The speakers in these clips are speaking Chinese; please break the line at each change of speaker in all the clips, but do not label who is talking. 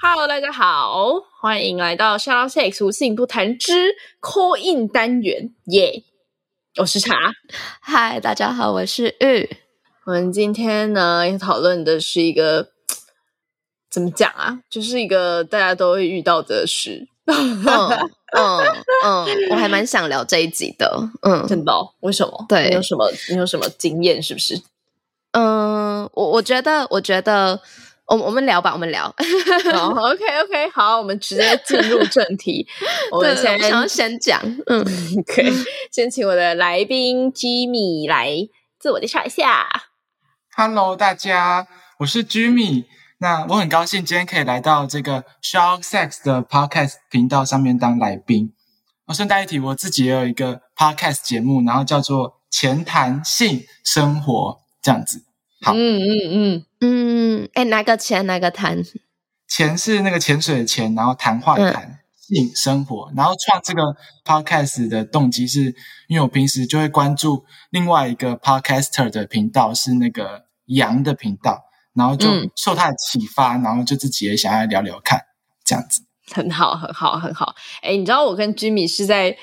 Hello，大家好，欢迎来到 shout out sex 无性不谈之 call in 单元，耶、yeah！我是茶，
嗨，大家好，我是玉。
我们今天呢要讨论的是一个 怎么讲啊？就是一个大家都会遇到的事。
嗯嗯嗯，我还蛮想聊这一集的。嗯，
真的？为什么？
对，
你有什么？你有什么经验？是不是？
嗯，我我觉得，我觉得，我我们聊吧，我们聊。
oh, OK OK，好，我们直接进入正题。我们先
想要先讲，嗯，
可以先请我的来宾 Jimmy 来自我介绍一下。
Hello，大家，我是 Jimmy。那我很高兴今天可以来到这个 Shock Sex 的 Podcast 频道上面当来宾。我顺带一提，我自己也有一个 Podcast 节目，然后叫做“浅谈性生活”这样子。好，
嗯嗯嗯嗯，哎，哪个钱哪个谈？
钱是那个潜水的钱，然后谈话的谈，嗯、性生活。然后创这个 Podcast 的动机是因为我平时就会关注另外一个 Podcaster 的频道，是那个羊的频道。然后就受他的启发，嗯、然后就自己也想要聊聊看，这样子
很好，很好，很好。哎，你知道我跟 Jimmy 是在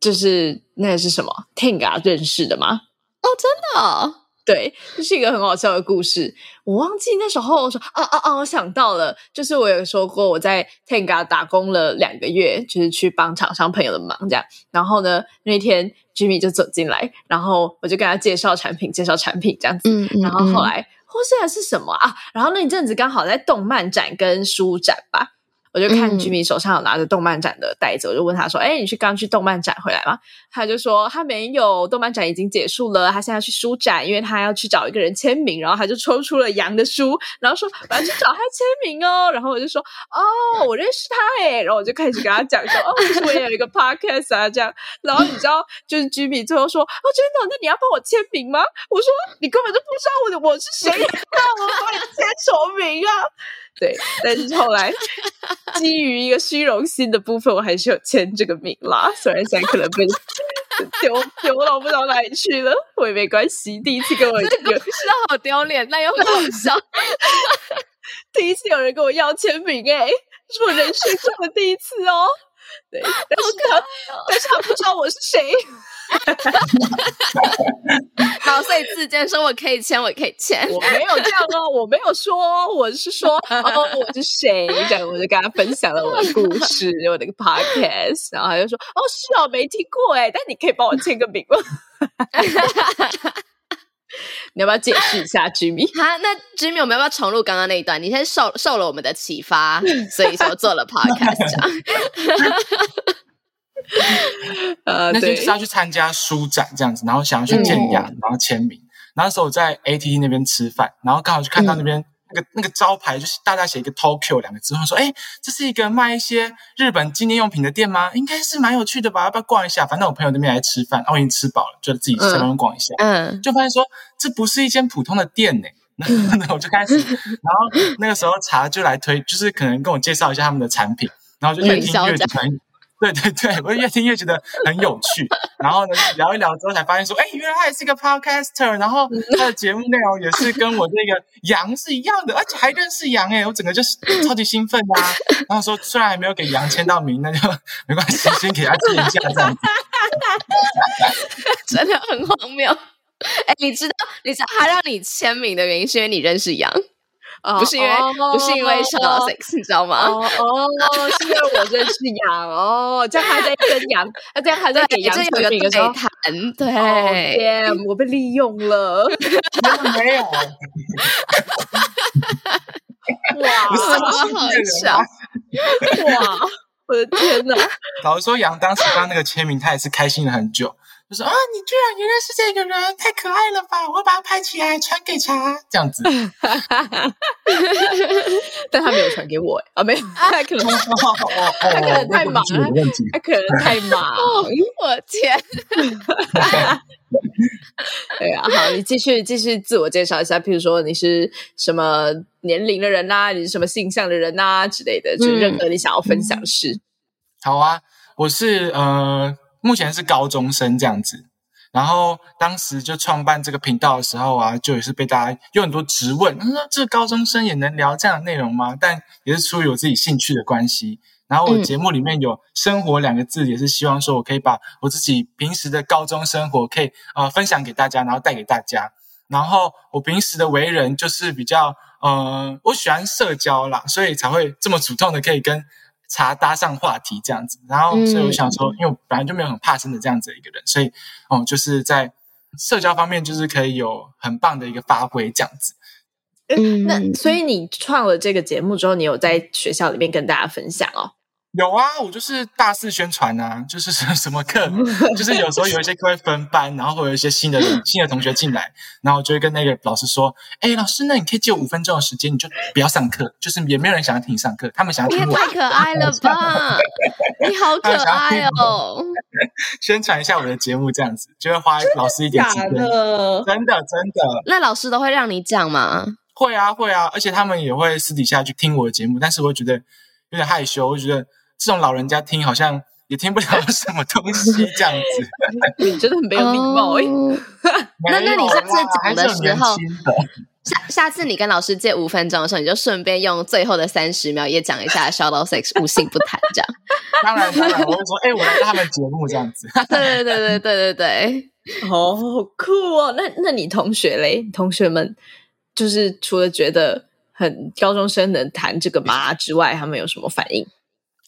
就是那个是什么 Tenga 认识的吗？
哦，真的、哦，
对，这是一个很好笑的故事。我忘记那时候我说哦哦哦！我想到了，就是我有说过我在 Tenga 打工了两个月，就是去帮厂商朋友的忙这样。然后呢，那天 Jimmy 就走进来，然后我就跟他介绍产品，介绍产品这样子。嗯嗯、然后后来。或是是什么啊？然后那一阵子刚好在动漫展跟书展吧。我就看 Jimmy 手上有拿着动漫展的袋子，嗯、我就问他说：“哎，你去刚去动漫展回来吗？”他就说：“他没有，动漫展已经结束了，他现在要去书展，因为他要去找一个人签名。”然后他就抽出了羊的书，然后说：“我要去找他签名哦。”然后我就说：“哦，我认识他诶。”然后我就开始跟他讲说：“哦，其实我也有一个 podcast 啊，这样。”然后你知道，就是 Jimmy 最后说：“哦，真的？那你要帮我签名吗？”我说：“你根本就不知道我的我是谁，那我帮你签什么名啊？”对，但是后来基于一个虚荣心的部分，我还是有签这个名啦。虽然现在可能被丢丢到不知道哪里去了，我也没关系。第一次跟我
这个不知道好丢脸，那又很好笑。
第一次有人跟我要签名，欸，哎，是我人生中的第一次哦。对，但是他，哦、但是他不知道我是谁。
然后，所以自荐说我可以签，我可以签。
我没有这样哦，我没有说，我是说 哦，我是谁？这样我就跟他分享了我的故事，我的个 podcast，然后他就说哦，是哦，没听过哎，但你可以帮我签个名吗？你要不要解释一下，Jimmy？
好，那 Jimmy，我们要不要重录刚刚那一段？你先受受了我们的启发，所以说做了 podcast 这样。
呃，那天是要去参加书展这样子，然后想要去见雅，嗯、然后签名。那时候我在 ATT 那边吃饭，然后刚好就看到那边、嗯、那个那个招牌，就是大大写一个 Tokyo 两个字，我说：“哎，这是一个卖一些日本纪念用品的店吗？应该是蛮有趣的吧？要不要逛一下？反正我朋友那边来吃饭，我已经吃饱了，就自己在那边逛一下。嗯，就发现说这不是一间普通的店呢。那我就开始，然后那个时候茶就来推，就是可能跟我介绍一下他们的产品，然后就越听越喜欢。对 对对，我越听越觉得很有趣，然后呢，聊一聊之后才发现说，哎，原来他也是一个 podcaster，然后他的节目内容也是跟我这个羊是一样的，而且还认识羊哎，我整个就是超级兴奋啊！然后说虽然还没有给羊签到名，那就没关系，先给他签一下这样子，
真的很荒谬。哎，你知道，你知道他让你签名的原因是因为你认识杨。Oh, 不是因为，oh, 不是因为 shout out sex，你知道吗？
哦哦，是因为我认识杨哦，这样还在跟杨，他这样还在给杨签名的时候谈，
对，
天、oh, 我被利用了，
没有，
哇，好好笑，
哇，我的天哪！
老实说，杨当时刚那个签名，他也是开心了很久。就说啊，你居然也认识这个人，太可爱了吧！我把它拍起来传给茶，这样子。
但他没有传给我，啊，没有，他可能他可能太忙了，他可能太忙，
我天，
对啊，好，你继续继续自我介绍一下，譬如说你是什么年龄的人呐、啊，你是什么性向的人呐、啊、之类的，就任何你想要分享的事。
好啊，我是呃，目前是高中生这样子。然后当时就创办这个频道的时候啊，就也是被大家有很多质问，他说：“这高中生也能聊这样的内容吗？”但也是出于我自己兴趣的关系。然后我节目里面有“生活”两个字，也是希望说我可以把我自己平时的高中生活可以呃分享给大家，然后带给大家。然后我平时的为人就是比较呃，我喜欢社交啦，所以才会这么主动的可以跟。茶搭上话题这样子，然后所以我想说，嗯、因为我本来就没有很怕生的这样子的一个人，所以哦、嗯，就是在社交方面就是可以有很棒的一个发挥这样子。
嗯，那所以你创了这个节目之后，你有在学校里面跟大家分享哦？
有啊，我就是大肆宣传啊，就是什么什么课，就是有时候有一些课会分班，然后会有一些新的新的同学进来，然后就会跟那个老师说：“哎，老师，那你可以借我五分钟的时间，你就不要上课，就是也没有人想要听你上课，他们想要听我。”
太可爱了吧！你好可爱哦！
宣传一下我的节目，这样子就会花老师一点时间。真的，真的，
那老师都会让你讲吗？
会啊，会啊，而且他们也会私底下去听我的节目，但是我会觉得有点害羞，我觉得。这种老人家听好像也听不了什么东西，这样子，
你真的很没有礼貌哎、欸。
那那你下次讲的时候，下下次你跟老师借五分钟的时候，你就顺便用最后的三十秒也讲一下 Shout Out Sex 无性不谈这样。
当然当然，我会说，哎、欸，我来他们节目这样子。
对对对对对对对，
哦，好酷哦。那那你同学嘞？同学们就是除了觉得很高中生能谈这个吗之外，他们有什么反应？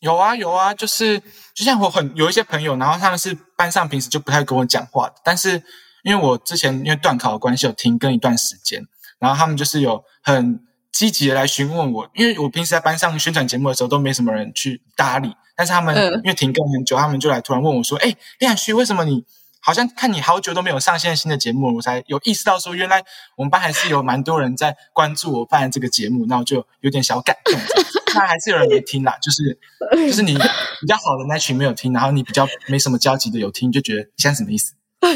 有啊有啊，就是就像我很有一些朋友，然后他们是班上平时就不太跟我讲话的，但是因为我之前因为断考的关系有停更一段时间，然后他们就是有很积极的来询问我，因为我平时在班上宣传节目的时候都没什么人去搭理，但是他们因为停更很久，他们就来突然问我说：“哎，林雅旭，为什么你？”好像看你好久都没有上线新的节目，我才有意识到说，原来我们班还是有蛮多人在关注我办的这个节目，那我就有点小感动。那还是有人没听啦，就是就是你比较好的那群没有听，然后你比较没什么交集的有听，就觉得你现在什么意思？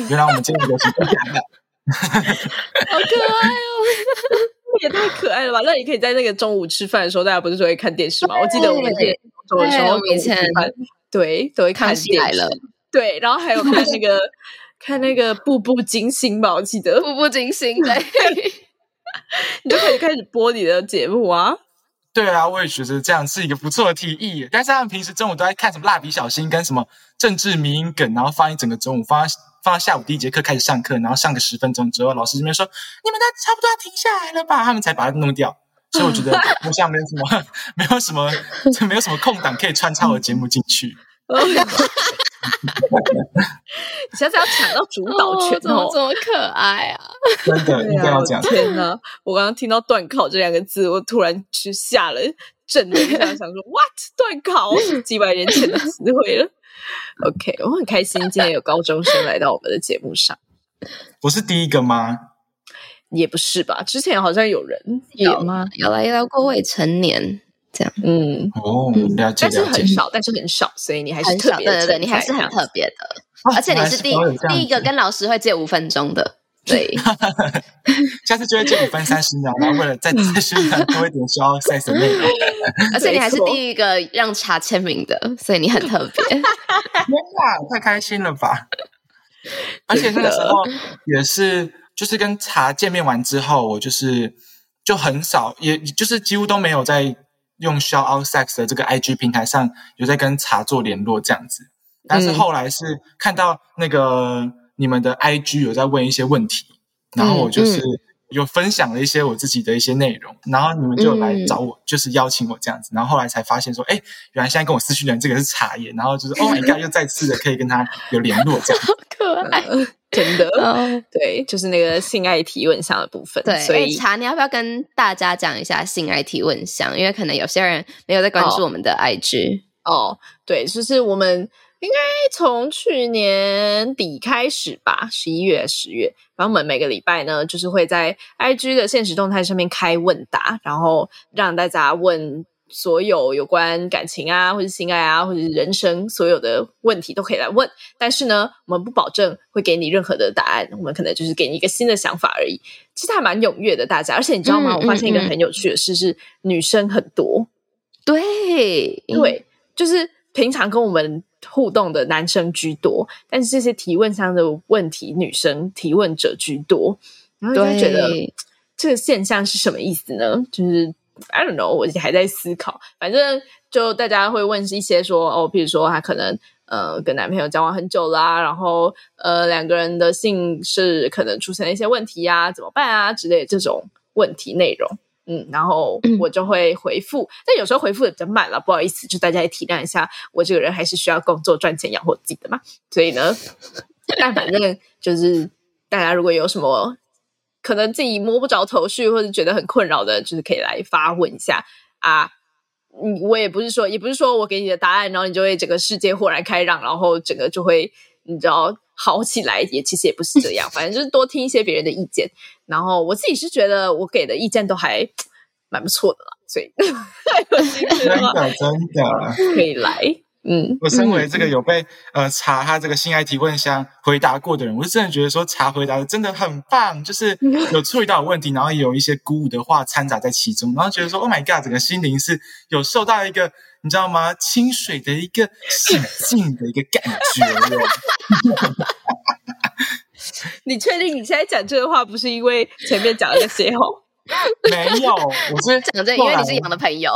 原来我们今天流行不一样的，
好可爱哦，
也太可爱了吧！那你可以在那个中午吃饭的时候，大家不是说会看电视吗？我记得我们以前中午的时候以前对都会看电视。对，然后还有看那个 看那个《步步惊心》吧，我记得《
步步惊心》对，
你就可以开始播你的节目啊。
对啊，我也觉得这样是一个不错的提议。但是他们平时中午都在看什么《蜡笔小新》跟什么政治迷因梗，然后放一整个中午，放到放到下午第一节课开始上课，然后上个十分钟之后，老师这边说：“你们都差不多要停下来了吧？”他们才把它弄掉。所以我觉得 好像没有什么，没有什么，就没有什么空档可以穿插我的节目进去。
你现在要抢到主导权哦，
哦，这么可爱啊！
真的，一定要讲。
天哪，我刚刚听到“断考”这两个字，我突然就吓了，震了一下，想说 “what 断考”是几百年前的词汇了。OK，我很开心今天有高中生来到我们的节目上。
我是第一个吗？
也不是吧，之前好像有人
有吗？有来聊过未成年。这样，
嗯，
哦，了解，
但是很少，但是很少，所以你还是特别，
对对对，你还是很特别的，而且你是第第一个跟老师会借五分钟的，对，
下次就会借五分三十秒，然后为了再再宣传多一点需要赛神内容，
而且你还是第一个让茶签名的，所以你很特别，天
哪，太开心了吧！而且那个时候也是，就是跟茶见面完之后，我就是就很少，也就是几乎都没有在。用 Shout Out Sex 的这个 IG 平台上有在跟茶做联络这样子，但是后来是看到那个你们的 IG 有在问一些问题，然后我就是有分享了一些我自己的一些内容，然后你们就来找我，就是邀请我这样子，然后后来才发现说，哎，原来现在跟我私讯的人这个是茶叶，然后就是 Oh my God，又再次的可以跟他有联络这样，
好可爱。
真的，oh. 对，就是那个性爱提问箱的部分。
对，
所以
茶，你要不要跟大家讲一下性爱提问箱？因为可能有些人没有在关注我们的 IG。
哦，oh, 对，就是我们应该从去年底开始吧，十一月、十月，然后我们每个礼拜呢，就是会在 IG 的现实动态上面开问答，然后让大家问所有有关感情啊，或者性爱啊，或者是人生所有的问题都可以来问。但是呢，我们不保证会给你任何的答案，我们可能就是给你一个新的想法而已。其实还蛮踊跃的，大家。而且你知道吗？嗯、我发现一个很有趣的事是，女生很多。
对
对，就是平常跟我们互动的男生居多，但是这些提问上的问题，女生提问者居多，然后就觉得这个现象是什么意思呢？就是 I don't know，我还在思考。反正就大家会问一些说哦，比如说他可能呃跟男朋友交往很久啦，然后呃两个人的性是可能出现了一些问题呀，怎么办啊之类的这种问题内容。嗯，然后 我就会回复，嗯、但有时候回复的比较慢了，不好意思，就大家也体谅一下，我这个人还是需要工作赚钱养活自己的嘛。所以呢，但反正就是大家如果有什么可能自己摸不着头绪或者觉得很困扰的，就是可以来发问一下啊。嗯，我也不是说，也不是说我给你的答案，然后你就会整个世界豁然开朗，然后整个就会你知道好起来，也其实也不是这样，反正就是多听一些别人的意见。然后我自己是觉得我给的意见都还蛮不错的啦，所以
真的真的
可以来。嗯，
我身为这个有被呃查他这个性爱提问箱回答过的人，我是真的觉得说查回答的真的很棒，就是 有处理到问题，然后也有一些鼓舞的话掺杂在其中，然后觉得说 Oh my God，整个心灵是有受到一个你知道吗？清水的一个洗净的一个感觉。
你确定你现在讲这个话不是因为前面讲了那些话？
没有，我是
讲这，因为你是羊的朋友，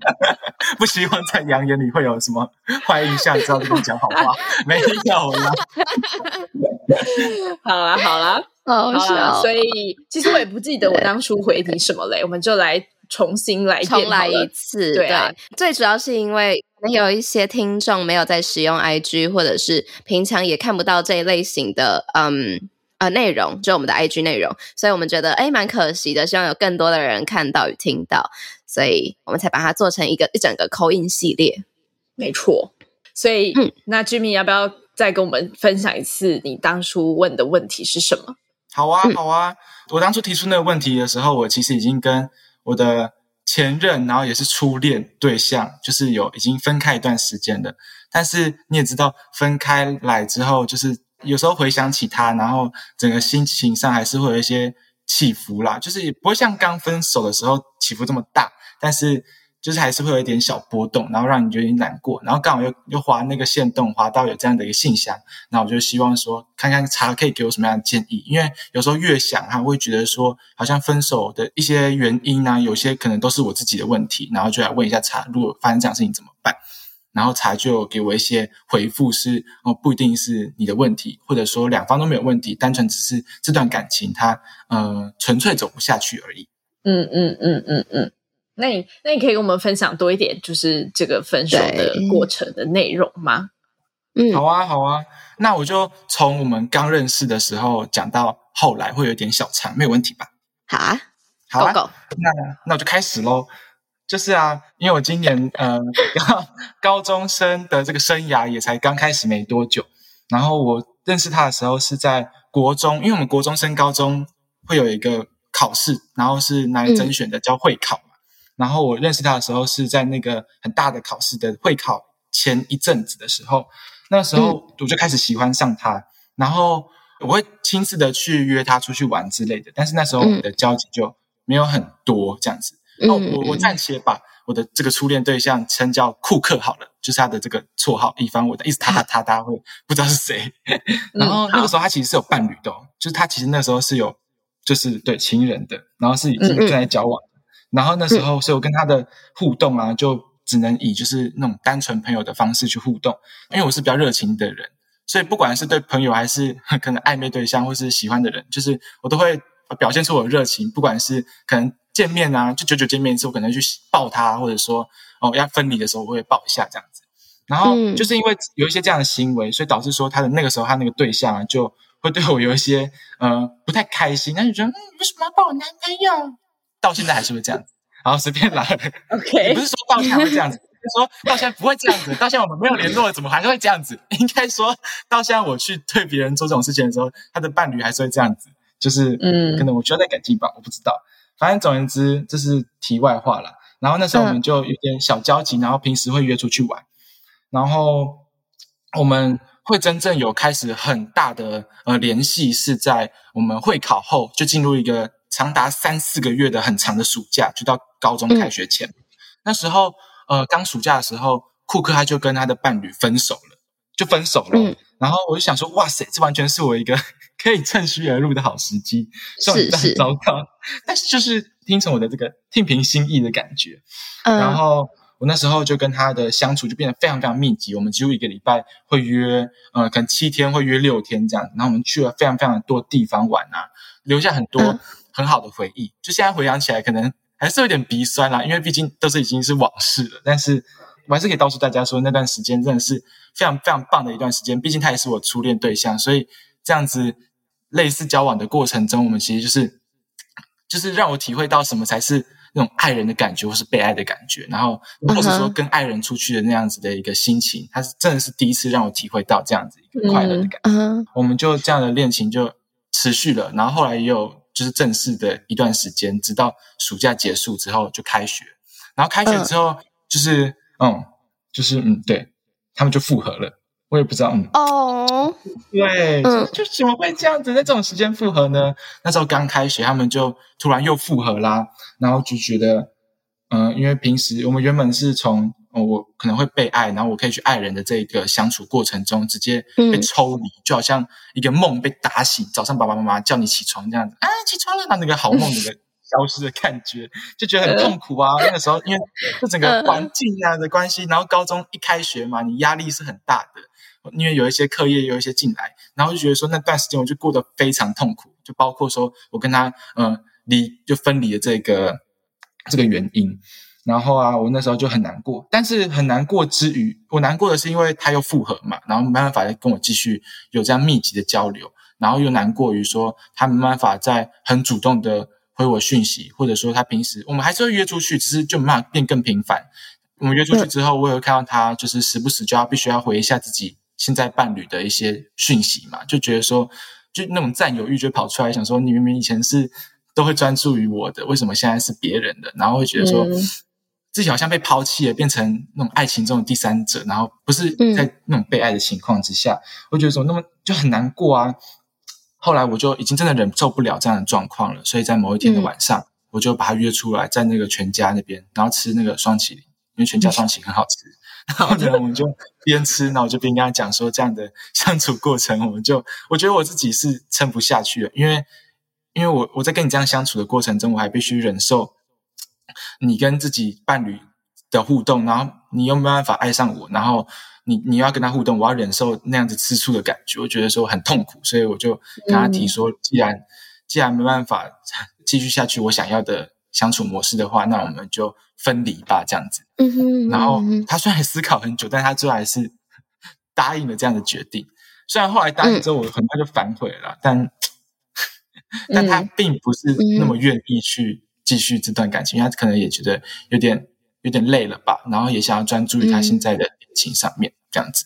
不希望在羊眼里会有什么坏印象，知道跟你讲好话。没有啦，
好 啦好啦，
好笑。
所以其实我也不记得我当初回你什么嘞，我们就来重新来
重来一次。对啊，最主要是因为可能有一些听众没有在使用 IG，或者是平常也看不到这一类型的嗯。呃，内容就我们的 IG 内容，所以我们觉得哎蛮可惜的，希望有更多的人看到与听到，所以我们才把它做成一个一整个 call in 系列。
没错，所以嗯，那 Jimmy 要不要再跟我们分享一次你当初问的问题是什么？
好啊，好啊，我当初提出那个问题的时候，我其实已经跟我的前任，然后也是初恋对象，就是有已经分开一段时间了。但是你也知道，分开来之后就是。有时候回想起他，然后整个心情上还是会有一些起伏啦，就是也不会像刚分手的时候起伏这么大，但是就是还是会有一点小波动，然后让你觉得有点难过。然后刚好又又滑那个线动，滑到有这样的一个信箱，那我就希望说，看看茶可以给我什么样的建议，因为有时候越想，他会觉得说，好像分手的一些原因呢、啊，有些可能都是我自己的问题，然后就来问一下茶，如果发生这样事情怎么办？然后茶就给我一些回复是，是哦，不一定是你的问题，或者说两方都没有问题，单纯只是这段感情它呃纯粹走不下去而已。
嗯嗯嗯嗯嗯，那你那你可以跟我们分享多一点，就是这个分手的过程的内容吗？
嗯，
好啊好啊，那我就从我们刚认识的时候讲到后来，会有点小长，没有问题吧？
好啊，
好啊，那那我就开始喽。就是啊，因为我今年呃高高中生的这个生涯也才刚开始没多久，然后我认识他的时候是在国中，因为我们国中升高中会有一个考试，然后是拿来甄选的，叫会考。嗯、然后我认识他的时候是在那个很大的考试的会考前一阵子的时候，那时候我就开始喜欢上他，嗯、然后我会亲自的去约他出去玩之类的，但是那时候我们的交集就没有很多这样子。哦，我我暂且把我的这个初恋对象称叫库克好了，就是他的这个绰号，以防我的意思他他他他会 不知道是谁。然后那个时候他其实是有伴侣的，就是他其实那时候是有就是对情人的，然后是已经正在交往。然后那时候所以我跟他的互动啊，就只能以就是那种单纯朋友的方式去互动，因为我是比较热情的人，所以不管是对朋友还是 可能暧昧对象或是喜欢的人，就是我都会表现出我的热情，不管是可能。见面啊，就久久见面一次，我可能去抱他，或者说哦要分离的时候，我会抱一下这样子。然后就是因为有一些这样的行为，所以导致说他的那个时候，他那个对象啊，就会对我有一些呃不太开心，他就觉得嗯，为什么要抱我男朋友？到现在还是会这样子，然后随便来。
OK，
也不是说抱他会这样子，说到现在不会这样子，到现在我们没有联络，怎么还是会这样子？应该说到现在我去对别人做这种事情的时候，他的伴侣还是会这样子，就是嗯，可能我需要再改进吧，我不知道。反正总而言之，这是题外话了。然后那时候我们就有点小交集，然后平时会约出去玩，然后我们会真正有开始很大的呃联系，是在我们会考后就进入一个长达三四个月的很长的暑假，就到高中开学前。嗯、那时候呃刚暑假的时候，库克他就跟他的伴侣分手了，就分手了。嗯、然后我就想说，哇塞，这完全是我一个。可以趁虚而入的好时机，是是糟糕，但是就是听从我的这个听凭心意的感觉。嗯、然后我那时候就跟他的相处就变得非常非常密集，我们几乎一个礼拜会约，呃，可能七天会约六天这样。然后我们去了非常非常多地方玩啊，留下很多很好的回忆。嗯、就现在回想起来，可能还是有点鼻酸啦，因为毕竟都是已经是往事了。但是我还是可以告诉大家说，那段时间真的是非常非常棒的一段时间。毕竟他也是我初恋对象，所以这样子。类似交往的过程中，我们其实就是，就是让我体会到什么才是那种爱人的感觉，或是被爱的感觉。然后，或者说跟爱人出去的那样子的一个心情，他是真的是第一次让我体会到这样子一个快乐的感觉。嗯，我们就这样的恋情就持续了，然后后来也有就是正式的一段时间，直到暑假结束之后就开学。然后开学之后，就是嗯，就是嗯，对，他们就复合了。我也不知道，嗯，哦，对，嗯，就怎么会这样子在这种时间复合呢？那时候刚开学，他们就突然又复合啦，然后就觉得，嗯、呃，因为平时我们原本是从、呃、我可能会被爱，然后我可以去爱人的这个相处过程中，直接被抽离，嗯、就好像一个梦被打醒，早上爸爸妈妈叫你起床这样子，啊，起床了，那那个好梦那个 消失的感觉，就觉得很痛苦啊。那个时候因为这整个环境啊的关系，然后高中一开学嘛，你压力是很大的。因为有一些课业有一些进来，然后就觉得说那段时间我就过得非常痛苦，就包括说我跟他嗯离就分离的这个这个原因，然后啊我那时候就很难过，但是很难过之余，我难过的是因为他又复合嘛，然后没办法再跟我继续有这样密集的交流，然后又难过于说他没办法再很主动的回我讯息，或者说他平时我们还是会约出去，只是就没办法变更频繁。我们约出去之后，我也会看到他就是时不时就要必须要回一下自己。现在伴侣的一些讯息嘛，就觉得说，就那种占有欲就跑出来，想说你明明以前是都会专注于我的，为什么现在是别人的？然后会觉得说，嗯、自己好像被抛弃了，变成那种爱情中的第三者，然后不是在那种被爱的情况之下，我、嗯、觉得说那么就很难过啊。后来我就已经真的忍受不了这样的状况了，所以在某一天的晚上，嗯、我就把他约出来，在那个全家那边，然后吃那个双麒麟，因为全家双麒麟很好吃。嗯 然后呢，我们就边吃，然后我就边跟他讲说，这样的相处过程，我们就我觉得我自己是撑不下去了，因为因为我我在跟你这样相处的过程中，我还必须忍受你跟自己伴侣的互动，然后你又没办法爱上我，然后你你要跟他互动，我要忍受那样子吃醋的感觉，我觉得说很痛苦，所以我就跟他提说，既然既然没办法继续下去，我想要的相处模式的话，那我们就。分离吧，这样子。嗯哼，然后他虽然思考很久，但他最后还是答应了这样的决定。虽然后来答应之后，我很快就反悔了，但但他并不是那么愿意去继续这段感情，因为他可能也觉得有点有点累了吧，然后也想要专注于他现在的恋情上面，这样子。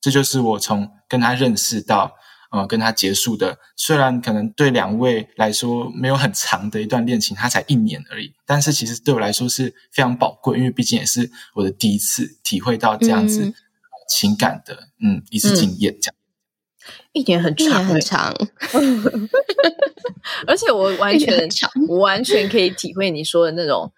这就是我从跟他认识到。呃，跟他结束的，虽然可能对两位来说没有很长的一段恋情，他才一年而已，但是其实对我来说是非常宝贵，因为毕竟也是我的第一次体会到这样子情感的，嗯，嗯，一次经验，这样。
一年很长，一年很长，而且我完全，我完全可以体会你说的那种，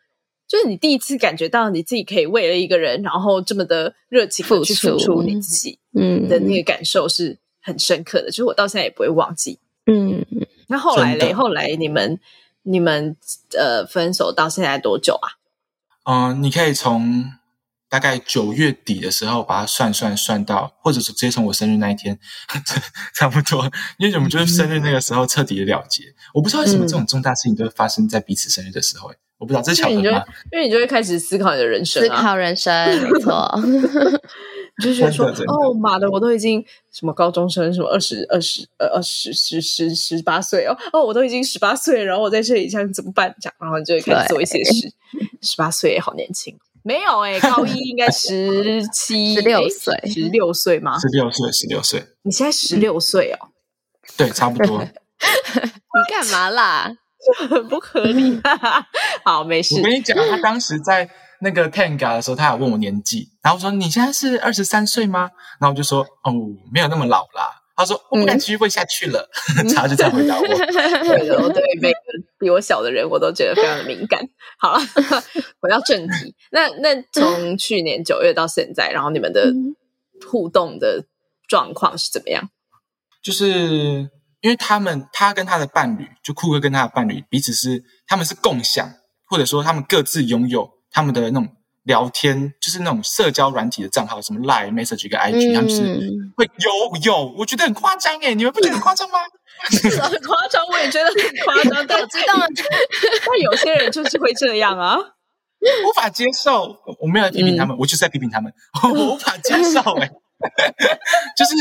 就是你第一次感觉到你自己可以为了一个人，然后这么的热情的去付出你自己，嗯，的那个感受是。很深刻的，就是我到现在也不会忘记。嗯，那后来嘞？的后来你们你们呃分手到现在多久啊？
嗯、呃，你可以从大概九月底的时候把它算算算到，或者是直接从我生日那一天，差不多。因为我们就是生日那个时候彻底的了结。嗯、我不知道为什么这种重大事情都会发生在彼此生日的时候。我不知道这是巧合吗？
因为，因为你就会开始思考你的人生、啊，
思考人生，没错。
就觉得说，哦妈的，我都已经什么高中生，什么二十二十呃二十十十十八岁哦，哦，我都已经十八岁，然后我在这里，想怎么办？这样，然后你就会开始做一些事。十八岁也好年轻，没有哎、欸，高一应该十七、
十六岁，
十六岁吗？
十六岁，十六岁。
你现在十六岁哦？
对，差不多。
你干嘛啦？
很 不合理。好，没事。
我跟你讲，他当时在那个 Tenga 的时候，他有问我年纪，然后我说：“你现在是二十三岁吗？”然后我就说：“哦，没有那么老啦。”他说：“我不敢继续问下去了。嗯” 他就这样回答我。
对的，对每个比我小的人，我都觉得非常的敏感。好了，回到正题。那那从去年九月到现在，然后你们的互动的状况是怎么样？
就是因为他们，他跟他的伴侣，就酷哥跟他的伴侣，彼此是他们是共享，或者说他们各自拥有他们的那种。聊天就是那种社交软体的账号，什么 Line、Message 跟 IG，、嗯、他们是会有有，我觉得很夸张哎，你们不觉得很夸张吗？
是很夸张，我也觉得很夸张。但 我知道，但有些人就是会这样啊，
无法接受。我没有在批评他们，嗯、我就是在批评他们，我无法接受诶。就是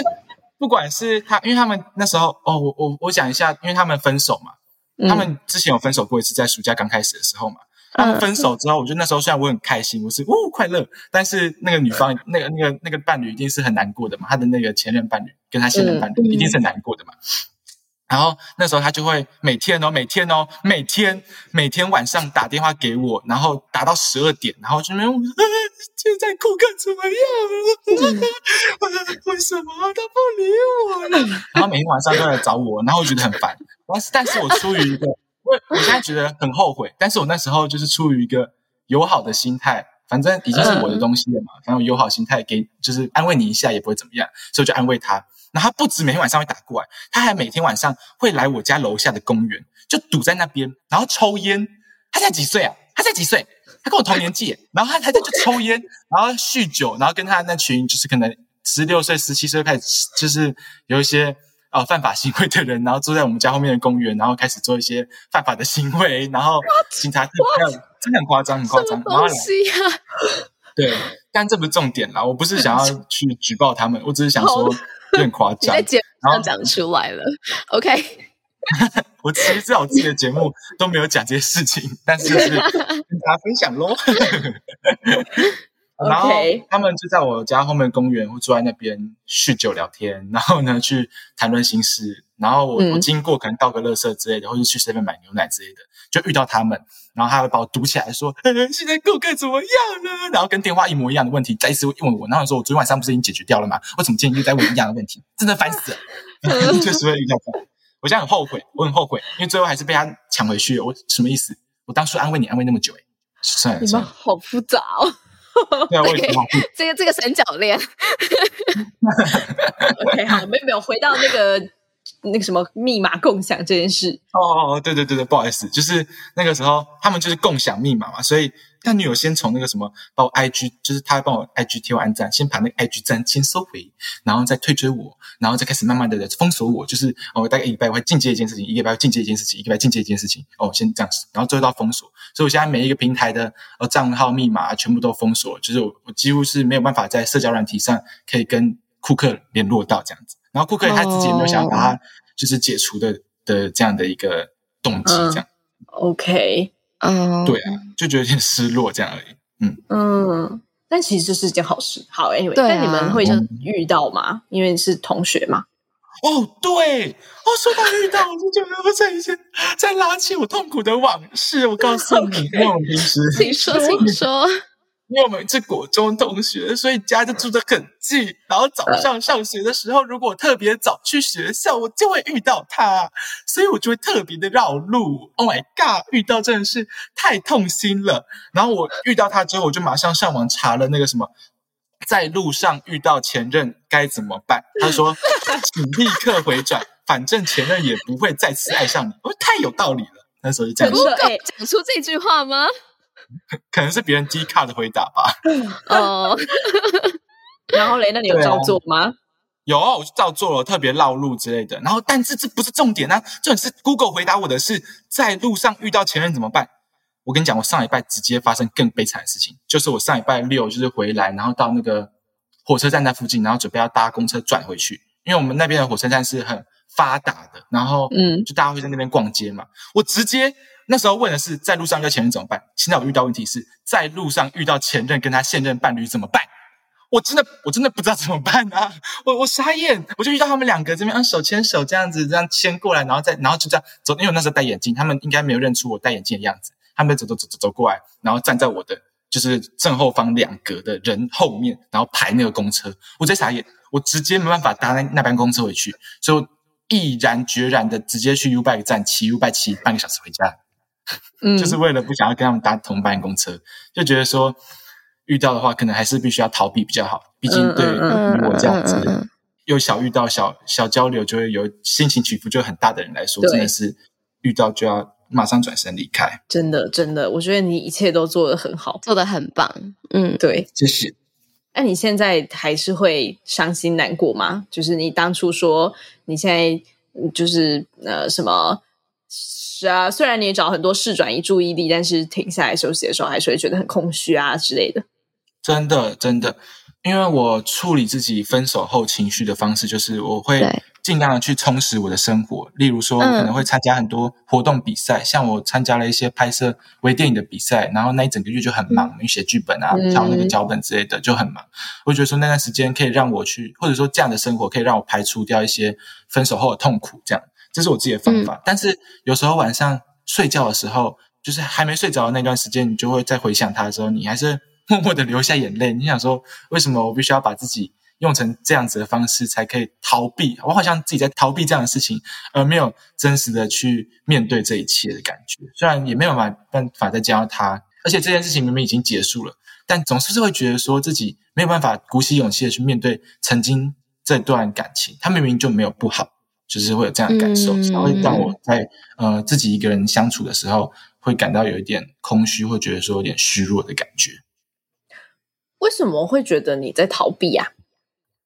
不管是他，因为他们那时候哦，我我我讲一下，因为他们分手嘛，嗯、他们之前有分手过一次，在暑假刚开始的时候嘛。他们分手之后，我觉得那时候虽然我很开心，我是哦快乐，但是那个女方那个那个那个伴侣一定是很难过的嘛，他的那个前任伴侣跟他现任伴侣一定是很难过的嘛。然后那时候他就会每天哦每天哦每天每天晚上打电话给我，然后打到十二点，然后就没有现在库克怎么样？为什么他不理我了？然后每天晚上都来找我，然后我觉得很烦。但是但是我出于一个。我我现在觉得很后悔，但是我那时候就是出于一个友好的心态，反正已经是我的东西了嘛，反正我友好心态给就是安慰你一下也不会怎么样，所以我就安慰他。然后他不止每天晚上会打过来，他还每天晚上会来我家楼下的公园，就堵在那边，然后抽烟。他才几岁啊？他才几岁？他跟我同年纪，然后他他在就抽烟，然后酗酒，然后跟他那群就是可能十六岁、十七岁开始，就是有一些。哦，犯法行为的人，然后住在我们家后面的公园，然后开始做一些犯法的行为，然后警察真的很夸张，很夸张。然后对，但这不是重点啦，我不是想要去举报他们，我只是想说有点夸张。
你在节目上讲出来了，OK？
我其实在我自己的节目都没有讲这些事情，但是就是跟大家分享喽。然后他们就在我家后面公园，会坐在那边酗酒聊天，然后呢去谈论心事。然后我、嗯、我经过，可能倒个垃圾之类的，或者去 seven 买牛奶之类的，就遇到他们，然后他会把我堵起来说：“现在库克怎么样呢？”然后跟电话一模一样的问题再一次问我。然后说：“我昨天晚上不是已经解决掉了吗？为什么今天又在问一样的问题？真的烦死了！” 确实会遇到他，我现在很后悔，我很后悔，因为最后还是被他抢回去。我什么意思？我当初安慰你安慰那么久，哎算了，
你们好复杂哦。
对啊，我也
okay, 这个这个三角恋。
OK，好，没有没有回到那个那个什么密码共享这件事。
哦，对对对对，不好意思，就是那个时候他们就是共享密码嘛，所以。他女友先从那个什么，把我 IG，就是他帮我 IG 贴完赞，先把那个 IG 赞先收回，然后再退追我，然后再开始慢慢的封锁我，就是哦，大概一个礼拜会进阶一件事情，一个礼拜会进阶一件事情，一个礼拜进阶一件事情，哦，先这样子，然后最后到封锁，所以我现在每一个平台的呃账号密码全部都封锁，就是我我几乎是没有办法在社交软体上可以跟库克联络到这样子，然后库克他自己也没有想要把它就是解除的的这样的一个动机，这样、嗯、
，OK。
嗯，
对啊，就觉得有点失落这样而已。嗯
嗯，但其实这是一件好事。好，Anyway，但你们会遇到吗？嗯、因为是同学嘛。
哦，对，哦，说到遇到，我就觉得在一些在拉起我痛苦的往事。我告诉你，因为我们平时，
请说，请说。
因为我们是国中同学，所以家就住得很近。然后早上上学的时候，如果特别早去学校，我就会遇到他，所以我就会特别的绕路。Oh my god，遇到真的是太痛心了。然后我遇到他之后，我就马上上网查了那个什么，在路上遇到前任该怎么办。他说，请立刻回转，反正前任也不会再次爱上你。我太有道理了，那时候就这样说。
讲出这句话吗？
可能是别人低卡的回答吧。
哦，然后嘞，那你有照做吗？
有，我就照做了，特别绕路之类的。然后，但是这不是重点啊，重点是 Google 回答我的是在路上遇到前任怎么办？我跟你讲，我上礼拜直接发生更悲惨的事情，就是我上礼拜六就是回来，然后到那个火车站那附近，然后准备要搭公车转回去，因为我们那边的火车站是很发达的，然后嗯，就大家会在那边逛街嘛。我直接那时候问的是在路上遇到前任怎么办？现在我遇到问题是在路上遇到前任跟他现任伴侣怎么办？我真的我真的不知道怎么办啊！我我傻眼，我就遇到他们两个这边，嗯，手牵手这样子，这样牵过来，然后再然后就这样走，因为我那时候戴眼镜，他们应该没有认出我戴眼镜的样子，他们走走走走走过来，然后站在我的就是正后方两格的人后面，然后排那个公车，我在傻眼，我直接没办法搭那那班公车回去，所以毅然决然的直接去 U-Bike 站骑 U-Bike 骑半个小时回家，嗯，就是为了不想要跟他们搭同班公车，就觉得说。遇到的话，可能还是必须要逃避比较好。毕竟对于我这样子又小遇到小小交流就会有心情起伏就很大的人来说，真的是遇到就要马上转身离开。
真的，真的，我觉得你一切都做得很好，
做得很棒。嗯，对，
谢谢。
那你现在还是会伤心难过吗？就是你当初说你现在就是呃什么是啊？虽然你也找很多事转移注意力，但是停下来休息的时候，还是会觉得很空虚啊之类的。
真的，真的，因为我处理自己分手后情绪的方式，就是我会尽量的去充实我的生活。例如说，可能会参加很多活动比赛，嗯、像我参加了一些拍摄微电影的比赛，然后那一整个月就很忙，因为写剧本啊、挑那个脚本之类的就很忙。我觉得说那段时间可以让我去，或者说这样的生活可以让我排除掉一些分手后的痛苦，这样，这是我自己的方法。嗯、但是有时候晚上睡觉的时候，就是还没睡着的那段时间，你就会在回想他的时候，你还是。默默的流下眼泪，你想说为什么我必须要把自己用成这样子的方式才可以逃避？我好像自己在逃避这样的事情，而没有真实的去面对这一切的感觉。虽然也没有办法再见到他，而且这件事情明明已经结束了，但总是会觉得说自己没有办法鼓起勇气的去面对曾经这段感情。他明明就没有不好，就是会有这样的感受，才会让我在呃自己一个人相处的时候，会感到有一点空虚，会觉得说有点虚弱的感觉。
为什么会觉得你在逃避啊？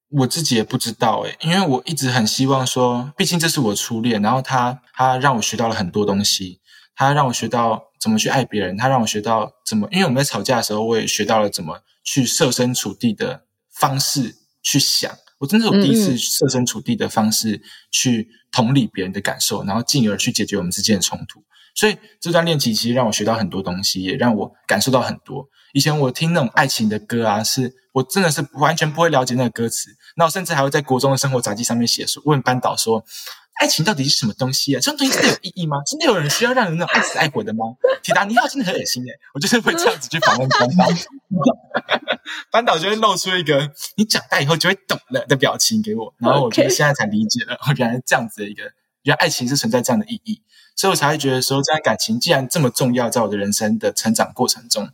我自己也不知道诶，因为我一直很希望说，毕竟这是我初恋，然后他他让我学到了很多东西，他让我学到怎么去爱别人，他让我学到怎么，因为我们在吵架的时候，我也学到了怎么去设身处地的方式去想，我真的是我第一次设身处地的方式去同理别人的感受，然后进而去解决我们之间的冲突。所以这段恋情其实让我学到很多东西，也让我感受到很多。以前我听那种爱情的歌啊，是我真的是完全不会了解那个歌词，那我甚至还会在国中的生活杂记上面写说，问班导说：“爱情到底是什么东西啊？这种东西真的有意义吗？真的有人需要让人那种爱死爱活的吗？”铁达尼号真的很恶心诶，我就是会这样子去访问班导，班导就会露出一个“你长大以后就会懂了”的表情给我，然后我觉得现在才理解了，我原来这样子的一个，原来爱情是存在这样的意义，所以我才会觉得说，这段感情既然这么重要，在我的人生的成长过程中。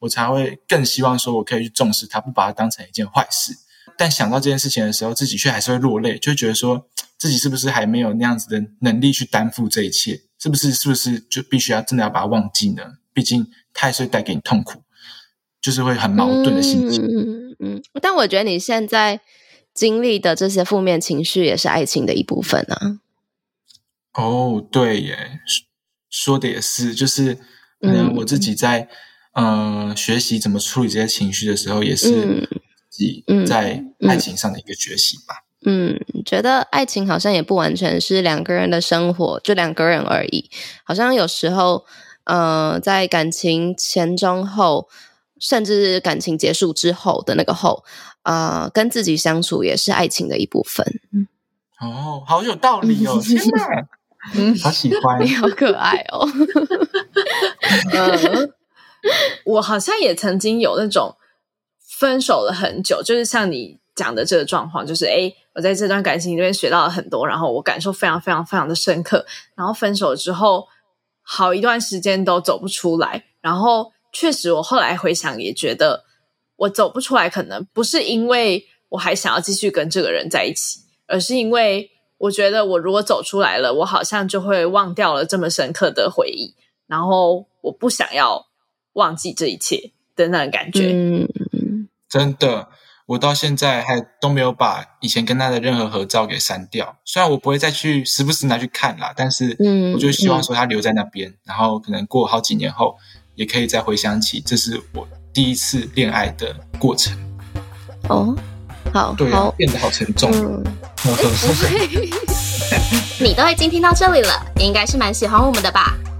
我才会更希望说，我可以去重视它，不把它当成一件坏事。但想到这件事情的时候，自己却还是会落泪，就会觉得说自己是不是还没有那样子的能力去担负这一切？是不是？是不是就必须要真的要把它忘记呢？毕竟它也是会带给你痛苦，就是会很矛盾的心情。
嗯嗯。但我觉得你现在经历的这些负面情绪，也是爱情的一部分啊。
哦，对耶，说的也是，就是可能我自己在。嗯嗯、呃，学习怎么处理这些情绪的时候，也是自己在爱情上的一个学习吧。
嗯，嗯，觉得爱情好像也不完全是两个人的生活，就两个人而已。好像有时候，呃，在感情前、中、后，甚至感情结束之后的那个后，呃，跟自己相处也是爱情的一部分。
哦，好有道理哦！天哪，嗯，好喜欢，
你好可爱哦。
嗯我好像也曾经有那种分手了很久，就是像你讲的这个状况，就是诶，我在这段感情里面学到了很多，然后我感受非常非常非常的深刻，然后分手之后好一段时间都走不出来，然后确实我后来回想也觉得我走不出来，可能不是因为我还想要继续跟这个人在一起，而是因为我觉得我如果走出来了，我好像就会忘掉了这么深刻的回忆，然后我不想要。忘记这一切的那种感觉，
嗯，
真的，我到现在还都没有把以前跟他的任何合照给删掉。虽然我不会再去时不时拿去看啦，但是，嗯，我就希望说他留在那边，嗯，然后可能过好几年后，也可以再回想起这是我第一次恋爱的过程。
哦，好，
对啊，变得好沉重。嗯，
你都已经听到这里了，你应该是蛮喜欢我们的吧？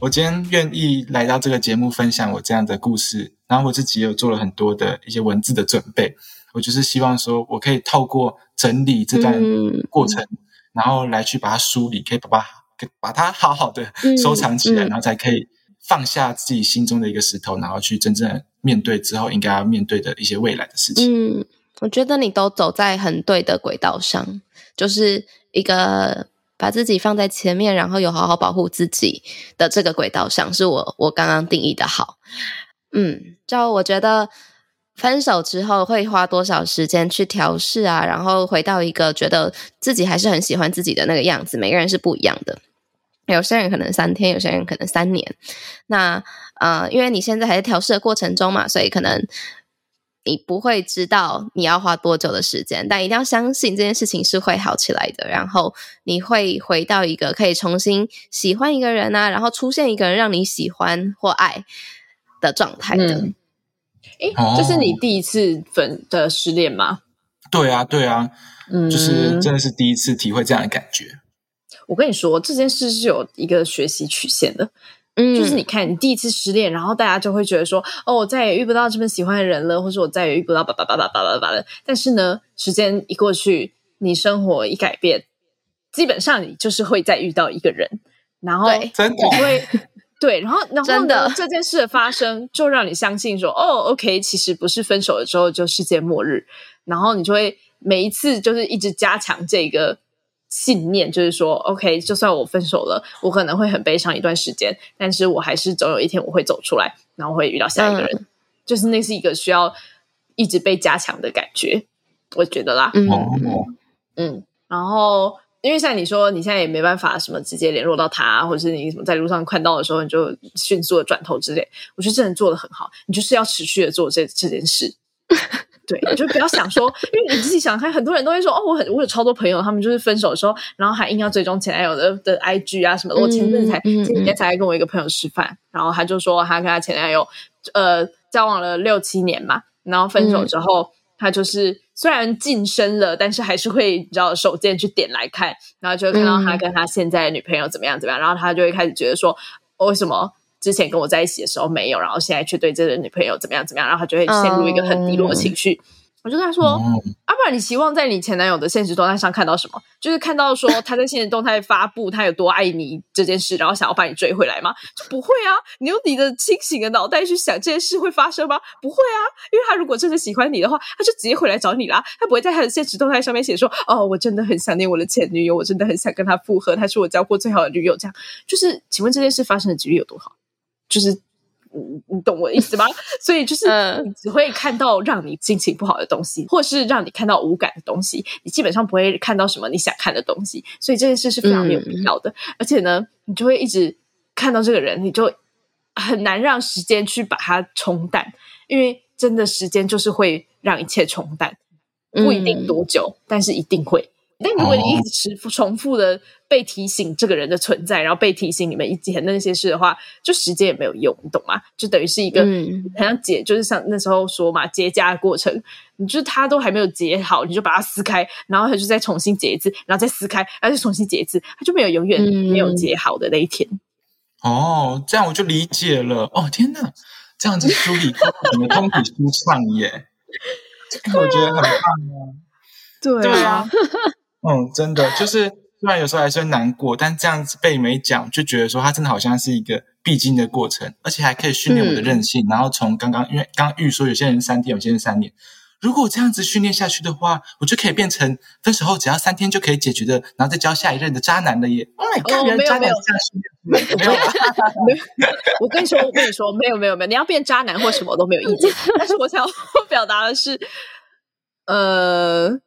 我今天愿意来到这个节目分享我这样的故事，然后我自己也有做了很多的一些文字的准备。我就是希望说，我可以透过整理这段过程，嗯、然后来去把它梳理，可以把它把它好好的收藏起来，嗯嗯、然后才可以放下自己心中的一个石头，然后去真正面对之后应该要面对的一些未来的事情。
嗯，我觉得你都走在很对的轨道上，就是一个。把自己放在前面，然后有好好保护自己的这个轨道上，是我我刚刚定义的好。嗯，就我觉得分手之后会花多少时间去调试啊，然后回到一个觉得自己还是很喜欢自己的那个样子，每个人是不一样的。有些人可能三天，有些人可能三年。那呃，因为你现在还在调试的过程中嘛，所以可能。你不会知道你要花多久的时间，但一定要相信这件事情是会好起来的。然后你会回到一个可以重新喜欢一个人啊，然后出现一个人让你喜欢或爱的状态的。
嗯，诶，这是你第一次分的失恋吗？
对啊，对啊，嗯，就是真的是第一次体会这样的感觉。
我跟你说，这件事是有一个学习曲线的。嗯，就是你看，你第一次失恋，然后大家就会觉得说，哦，我再也遇不到这么喜欢的人了，或者我再也遇不到叭叭叭叭叭叭叭的。但是呢，时间一过去，你生活一改变，基本上你就是会再遇到一个人，然后
真的
会对，然后然后呢，这件事的发生就让你相信说，哦，OK，其实不是分手了之后就世界末日，然后你就会每一次就是一直加强这个。信念就是说，OK，就算我分手了，我可能会很悲伤一段时间，但是我还是总有一天我会走出来，然后会遇到下一个人。嗯、就是那是一个需要一直被加强的感觉，我觉得啦。嗯嗯，然后因为像你说，你现在也没办法什么直接联络到他，或者是你什么在路上看到的时候，你就迅速的转头之类。我觉得这人做的很好，你就是要持续的做这这件事。对，就不要想说，因为你自己想看，很多人都会说，哦，我很我有超多朋友，他们就是分手的时候，然后还硬要追踪前男友的的 IG 啊什么的。我前阵子才前几天才跟我一个朋友吃饭，然后他就说他跟他前男友呃交往了六七年嘛，然后分手之后，他就是虽然晋升了，但是还是会你知道手贱去点来看，然后就会看到他跟他现在的女朋友怎么样怎么样，然后他就会开始觉得说，为什么？之前跟我在一起的时候没有，然后现在却对这个女朋友怎么样怎么样，然后他就会陷入一个很低落的情绪。Oh. 我就跟他说：“啊，不然你希望在你前男友的现实动态上看到什么？就是看到说他在现实动态发布他有多爱你这件事，然后想要把你追回来吗？就不会啊！你用你的清醒的脑袋去想这件事会发生吗？不会啊！因为他如果真的喜欢你的话，他就直接回来找你啦。他不会在他的现实动态上面写说：哦，我真的很想念我的前女友，我真的很想跟他复合，她是我交过最好的女友。这样就是，请问这件事发生的几率有多好？”就是，你你懂我的意思吗？所以就是，你只会看到让你心情不好的东西，或是让你看到无感的东西，你基本上不会看到什么你想看的东西。所以这件事是非常没有必要的。嗯、而且呢，你就会一直看到这个人，你就很难让时间去把它冲淡，因为真的时间就是会让一切冲淡，不一定多久，嗯、但是一定会。但如果你一直重复的被提醒这个人的存在，然后被提醒你们以前那些事的话，就时间也没有用，你懂吗？就等于是一个，嗯，好像结，就是像那时候说嘛，结痂的过程，你就是他都还没有结好，你就把它撕开，然后他就再重新结一次，然后再撕开，然后再重新结一次，他就没有永远没有结好的那一天。
嗯、哦，这样我就理解了。哦，天哪，这样子梳理你们通体舒畅耶，我觉得很棒啊。
对啊。
嗯，真的就是，虽然有时候还是会难过，但这样子被你们一讲，就觉得说它真的好像是一个必经的过程，而且还可以训练我的韧性。嗯、然后从刚刚，因为刚刚玉说有些人三天，有些人三年，如果我这样子训练下去的话，我就可以变成分手后只要三天就可以解决的，然后再交下一任的渣男了耶！Oh my God，
哦，没有没有，没有没有，我跟你说，我跟你说，没有没有没有，你要变渣男或什么都没有意见，但是我想要表达的是，呃。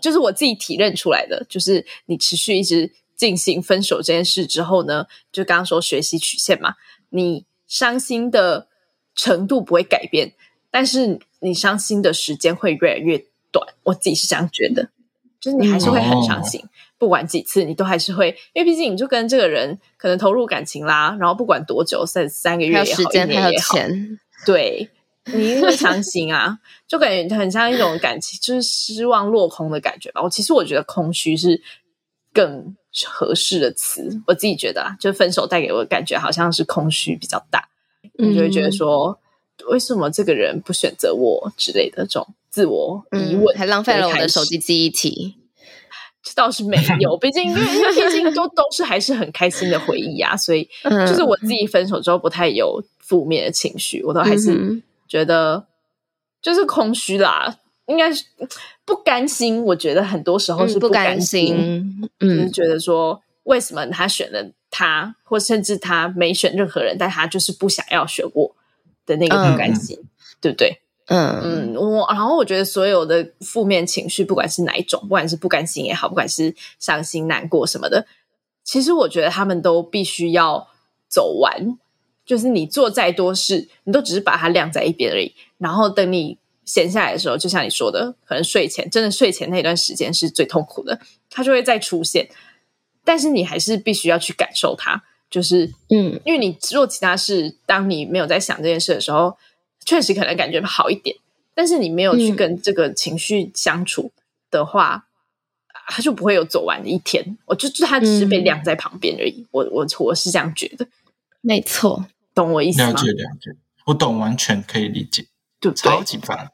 就是我自己体认出来的，就是你持续一直进行分手这件事之后呢，就刚刚说学习曲线嘛，你伤心的程度不会改变，但是你伤心的时间会越来越短。我自己是这样觉得，就是你还是会很伤心，嗯、不管几次，你都还是会，因为毕竟你就跟这个人可能投入感情啦，然后不管多久，三三个月也好，时间一年也好，对。你一定会伤心啊，就感觉很像一种感情，就是失望落空的感觉吧。我其实我觉得空虚是更合适的词，我自己觉得啊，就分手带给我的感觉好像是空虚比较大，你就会觉得说，嗯、为什么这个人不选择我之类的这种自我疑问，
嗯、还浪费了我的手机记忆体。
这倒是没有，毕竟因为毕竟都都是还是很开心的回忆啊，所以就是我自己分手之后不太有负面的情绪，我都还是。嗯觉得就是空虚啦，应该是不甘心。我觉得很多时候是不甘心，嗯，不甘心，就是觉得说为什么他选了他，或甚至他没选任何人，但他就是不想要选我的那个不甘心，嗯、对不对？嗯嗯，我然后我觉得所有的负面情绪，不管是哪一种，不管是不甘心也好，不管是伤心、难过什么的，其实我觉得他们都必须要走完。就是你做再多事，你都只是把它晾在一边而已。然后等你闲下来的时候，就像你说的，可能睡前真的睡前那段时间是最痛苦的，它就会再出现。但是你还是必须要去感受它，就是嗯，因为你做其他事，当你没有在想这件事的时候，确实可能感觉好一点。但是你没有去跟这个情绪相处的话，它就不会有走完的一天。我就就它只是被晾在旁边而已。我我我是这样觉得，
没错。
懂我意思吗？
了解了解，我懂，完全可以理解，
对，
超级烦。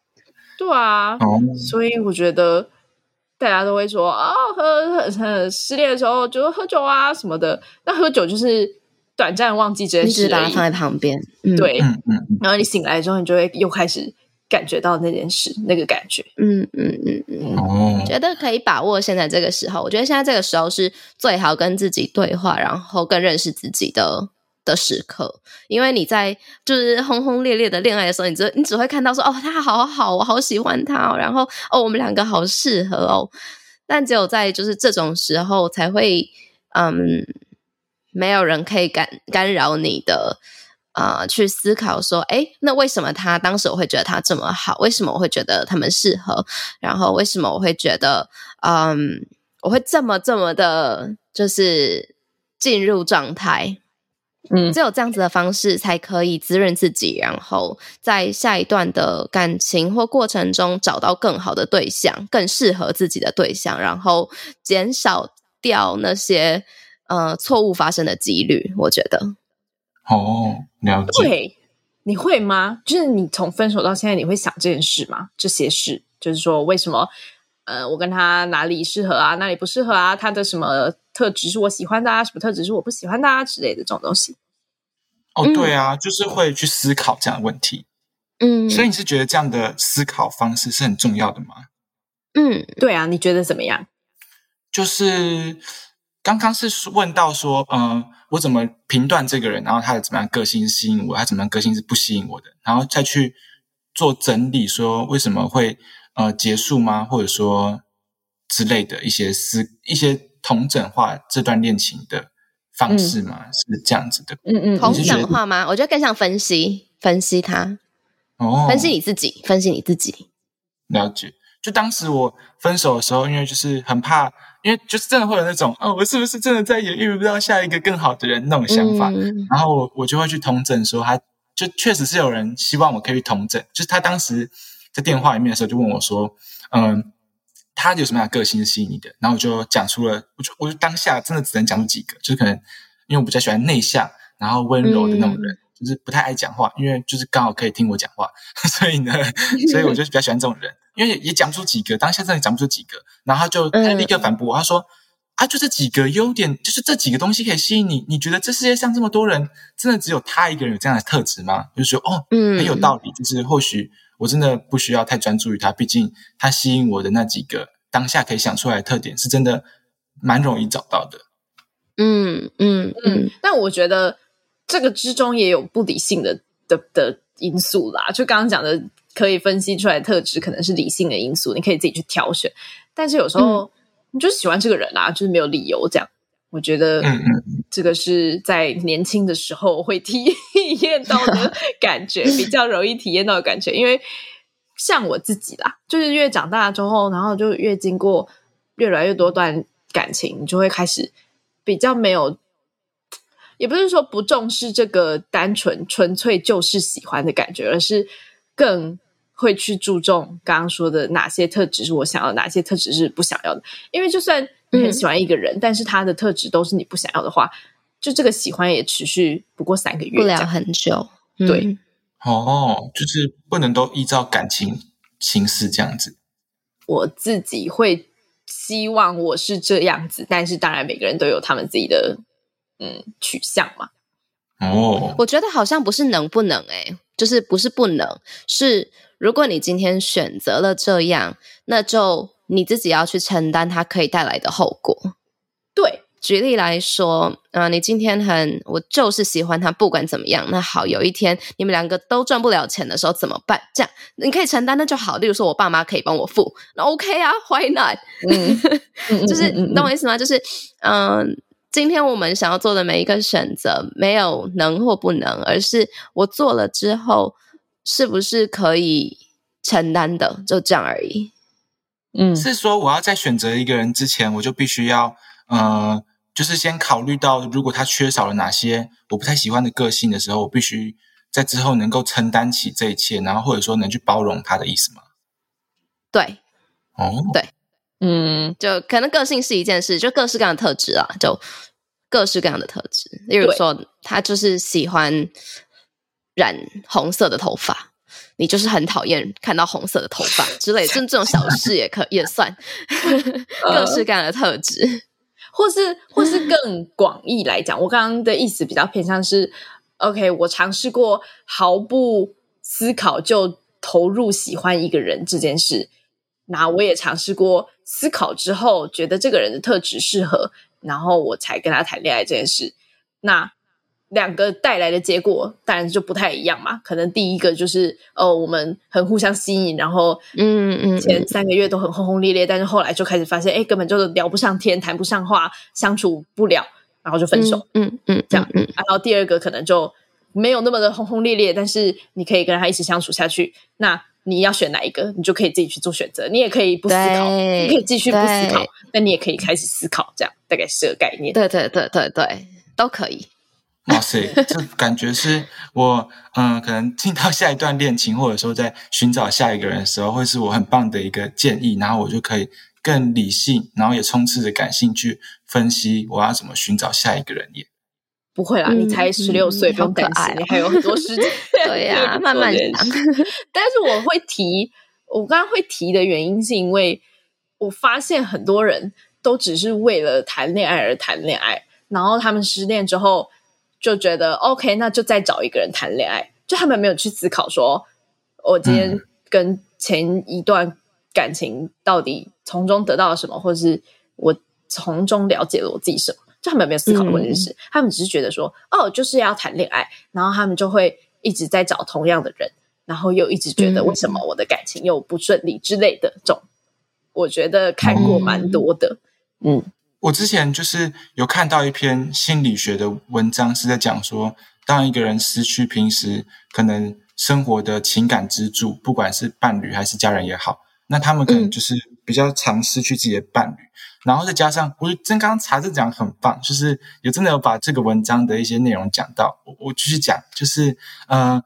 对啊，哦、所以我觉得大家都会说啊、哦，喝喝失恋的时候就喝酒啊什么的。那喝酒就是短暂忘记这件事，
把它放在旁边。
嗯、对，嗯嗯。然后你醒来之后，你就会又开始感觉到那件事，那个感觉。嗯嗯嗯嗯。哦，
觉得可以把握现在这个时候。我觉得现在这个时候是最好跟自己对话，然后更认识自己的。的时刻，因为你在就是轰轰烈烈的恋爱的时候，你只你只会看到说哦，他好好，我好喜欢他哦，然后哦，我们两个好适合哦。但只有在就是这种时候，才会嗯，没有人可以干干扰你的啊、去思考说，诶，那为什么他当时我会觉得他这么好？为什么我会觉得他们适合？然后为什么我会觉得嗯，我会这么这么的，就是进入状态？嗯，只有这样子的方式才可以滋润自己，然后在下一段的感情或过程中找到更好的对象，更适合自己的对象，然后减少掉那些呃错误发生的几率。我觉得，
哦，了解。
对，你会吗？就是你从分手到现在，你会想这件事吗？这些事，就是说为什么？呃，我跟他哪里适合啊？哪里不适合啊？他的什么特质是我喜欢的啊？什么特质是我不喜欢的啊？之类的这种东西。
哦，对啊，嗯、就是会去思考这样的问题。嗯，所以你是觉得这样的思考方式是很重要的吗？
嗯，对啊，你觉得怎么样？
就是刚刚是问到说，嗯、呃，我怎么评断这个人，然后他的怎么样个性吸引我，他怎么样个性是不吸引我的，然后再去做整理，说为什么会。呃，结束吗？或者说之类的一些思一些统整化这段恋情的方式吗？嗯、是这样子的。
嗯嗯，同整化吗？我觉得更像分析，分析它。哦，分析你自己，分析你自己。
了解。就当时我分手的时候，因为就是很怕，因为就是真的会有那种，哦，我是不是真的再也遇不到下一个更好的人那种想法。嗯、然后我我就会去同整说，他就确实是有人希望我可以去同整，就是他当时。在电话里面的时候，就问我说：“嗯，他有什么样的个性是吸引你的？”然后我就讲出了，我就我就当下真的只能讲出几个，就是可能因为我比较喜欢内向，然后温柔的那种人，嗯、就是不太爱讲话，因为就是刚好可以听我讲话，所以呢，所以我就比较喜欢这种人。因为也，也讲不出几个，当下真的讲不出几个，然后他就他立刻反驳我，他说：“啊，就这几个优点，就是这几个东西可以吸引你。你觉得这世界上这么多人，真的只有他一个人有这样的特质吗？”就是说，哦，很有道理，就是或许。我真的不需要太专注于他，毕竟他吸引我的那几个当下可以想出来的特点，是真的蛮容易找到的。
嗯嗯嗯。但我觉得这个之中也有不理性的的的因素啦。就刚刚讲的，可以分析出来的特质，可能是理性的因素，你可以自己去挑选。但是有时候你就喜欢这个人啊，就是没有理由这样。我觉得，这个是在年轻的时候会体 验到的 感觉，比较容易体验到的感觉。因为像我自己啦，就是越长大之后，然后就越经过越来越多段感情，你就会开始比较没有，也不是说不重视这个单纯纯粹就是喜欢的感觉，而是更。会去注重刚刚说的哪些特质是我想要的，哪些特质是不想要的。因为就算你很喜欢一个人，嗯、但是他的特质都是你不想要的话，就这个喜欢也持续不过三个月，
不了很久。
嗯、对，
哦，就是不能都依照感情形式这样子。
我自己会希望我是这样子，但是当然每个人都有他们自己的嗯取向嘛。
哦，
我觉得好像不是能不能哎、欸，就是不是不能是。如果你今天选择了这样，那就你自己要去承担它可以带来的后果。
对，
举例来说，啊、呃，你今天很，我就是喜欢他，不管怎么样，那好，有一天你们两个都赚不了钱的时候怎么办？这样你可以承担，那就好。例如说，我爸妈可以帮我付，那 OK 啊，Why not？嗯，就是你懂我意思吗？就是，嗯、呃，今天我们想要做的每一个选择，没有能或不能，而是我做了之后。是不是可以承担的？就这样而已。
嗯，
是说我要在选择一个人之前，我就必须要，呃，就是先考虑到，如果他缺少了哪些我不太喜欢的个性的时候，我必须在之后能够承担起这一切，然后或者说能去包容他的意思吗？
对，
哦，
对，嗯，就可能个性是一件事，就各式各样的特质啊，就各式各样的特质。例如说，他就是喜欢。染红色的头发，你就是很讨厌看到红色的头发 之类，就这种小事也可 也算，各式各样的特质，
或是或是更广义来讲，我刚刚的意思比较偏向是，OK，我尝试过毫不思考就投入喜欢一个人这件事，那我也尝试过思考之后觉得这个人的特质适合，然后我才跟他谈恋爱这件事，那。两个带来的结果当然就不太一样嘛。可能第一个就是哦，我们很互相吸引，然后嗯嗯，前三个月都很轰轰烈烈，但是后来就开始发现，哎，根本就聊不上天，谈不上话，相处不了，然后就分手。
嗯嗯，
这样。然后第二个可能就没有那么的轰轰烈烈，但是你可以跟他一起相处下去。那你要选哪一个，你就可以自己去做选择。你也可以不思考，你可以继续不思考，那你也可以开始思考。这样大概是个概念。
对对对对对，都可以。
哇塞，这感觉是我嗯，可能进到下一段恋情，或者说在寻找下一个人的时候，会是我很棒的一个建议。然后我就可以更理性，然后也充斥着感性去分析我要怎么寻找下一个人也。
不会啦，你才十六岁，不用担心，你还有很多时间。
对呀，慢慢讲。
但是我会提，我刚刚会提的原因，是因为我发现很多人都只是为了谈恋爱而谈恋爱，然后他们失恋之后。就觉得 OK，那就再找一个人谈恋爱。就他们没有去思考说，我今天跟前一段感情到底从中得到了什么，或者是我从中了解了我自己什么。就他们没有思考过这件事，嗯、他们只是觉得说，哦，就是要谈恋爱，然后他们就会一直在找同样的人，然后又一直觉得为什么我的感情又不顺利之类的。这种我觉得看过蛮多的，嗯。嗯
我之前就是有看到一篇心理学的文章，是在讲说，当一个人失去平时可能生活的情感支柱，不管是伴侣还是家人也好，那他们可能就是比较常失去自己的伴侣。嗯、然后再加上，我真刚刚查这讲很棒，就是有真的有把这个文章的一些内容讲到。我我继续讲，就是呃。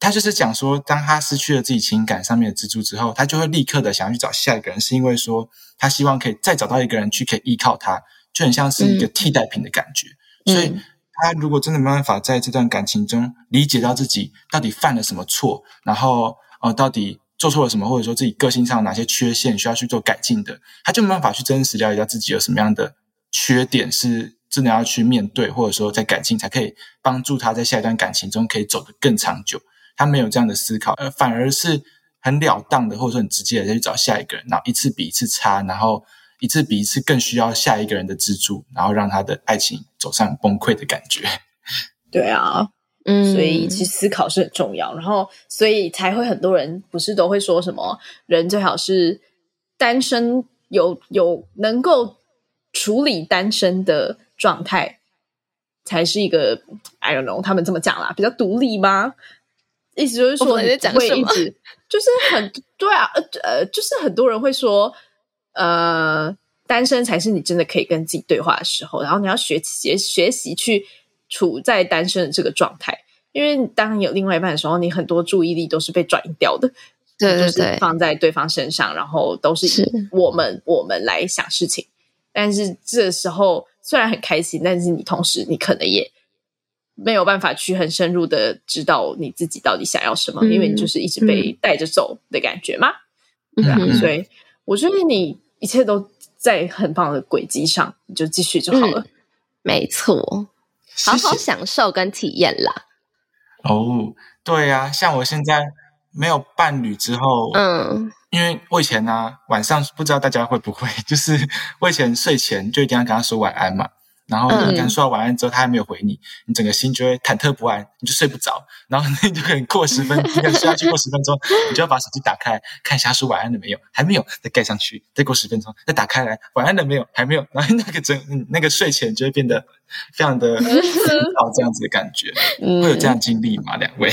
他就是讲说，当他失去了自己情感上面的支柱之后，他就会立刻的想要去找下一个人，是因为说他希望可以再找到一个人去可以依靠他，就很像是一个替代品的感觉。嗯、所以，他如果真的没办法在这段感情中理解到自己到底犯了什么错，然后呃，到底做错了什么，或者说自己个性上哪些缺陷需要去做改进的，他就没办法去真实了解到自己有什么样的缺点是真的要去面对，或者说在改进，才可以帮助他在下一段感情中可以走得更长久。他没有这样的思考，呃，反而是很了当的，或者说很直接的再去找下一个人，然后一次比一次差，然后一次比一次更需要下一个人的资助，然后让他的爱情走上崩溃的感觉。
对啊，嗯，所以其实思考是很重要，然后所以才会很多人不是都会说什么人最好是单身有有能够处理单身的状态才是一个 I don't know，他们这么讲啦，比较独立吗？意思就是说你在讲什么？就是很对啊，呃呃，就是很多人会说，呃，单身才是你真的可以跟自己对话的时候，然后你要学学学习去处在单身的这个状态，因为当你有另外一半的时候，你很多注意力都是被转移掉的，
对对对，
就是放在对方身上，然后都是以我们我们来想事情，但是这时候虽然很开心，但是你同时你可能也。没有办法去很深入的知道你自己到底想要什么，嗯、因为你就是一直被带着走的感觉嘛，嗯、对啊，嗯、所以我觉得你一切都在很棒的轨迹上，你就继续就好了。
嗯、没错，好好享受跟体验啦。
哦，对呀、啊，像我现在没有伴侣之后，嗯，因为我以前呢、啊，晚上不知道大家会不会，就是我以前睡前就一定要跟他说晚安嘛。然后你跟他说完晚安之后，他还没有回你，你整个心就会忐忑不安，你就睡不着。然后你就可能过十分，你可能睡下去过十分钟，你就要把手机打开看一下说晚安了没有，还没有，再盖上去，再过十分钟，再打开来晚安了没有，还没有。然后那个整那个睡前就会变得非常的枯燥，这样子的感觉，嗯、会有这样经历吗？两位？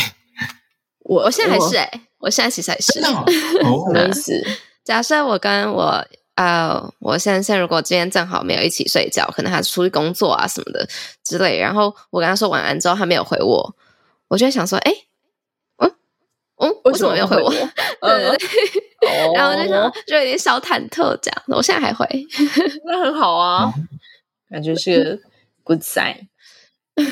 我我现在还是哎，我现在其实还是
哦，没事。
假设我跟我。呃，uh, 我先生如果今天正好没有一起睡觉，可能他出去工作啊什么的之类，然后我跟他说晚安之后，他没有回我，我就会想说，哎，嗯嗯，为什么没有 回我？对，然后就想就有点小忐忑这样。我现在还会，
那很好啊，感觉是个 good sign。
对，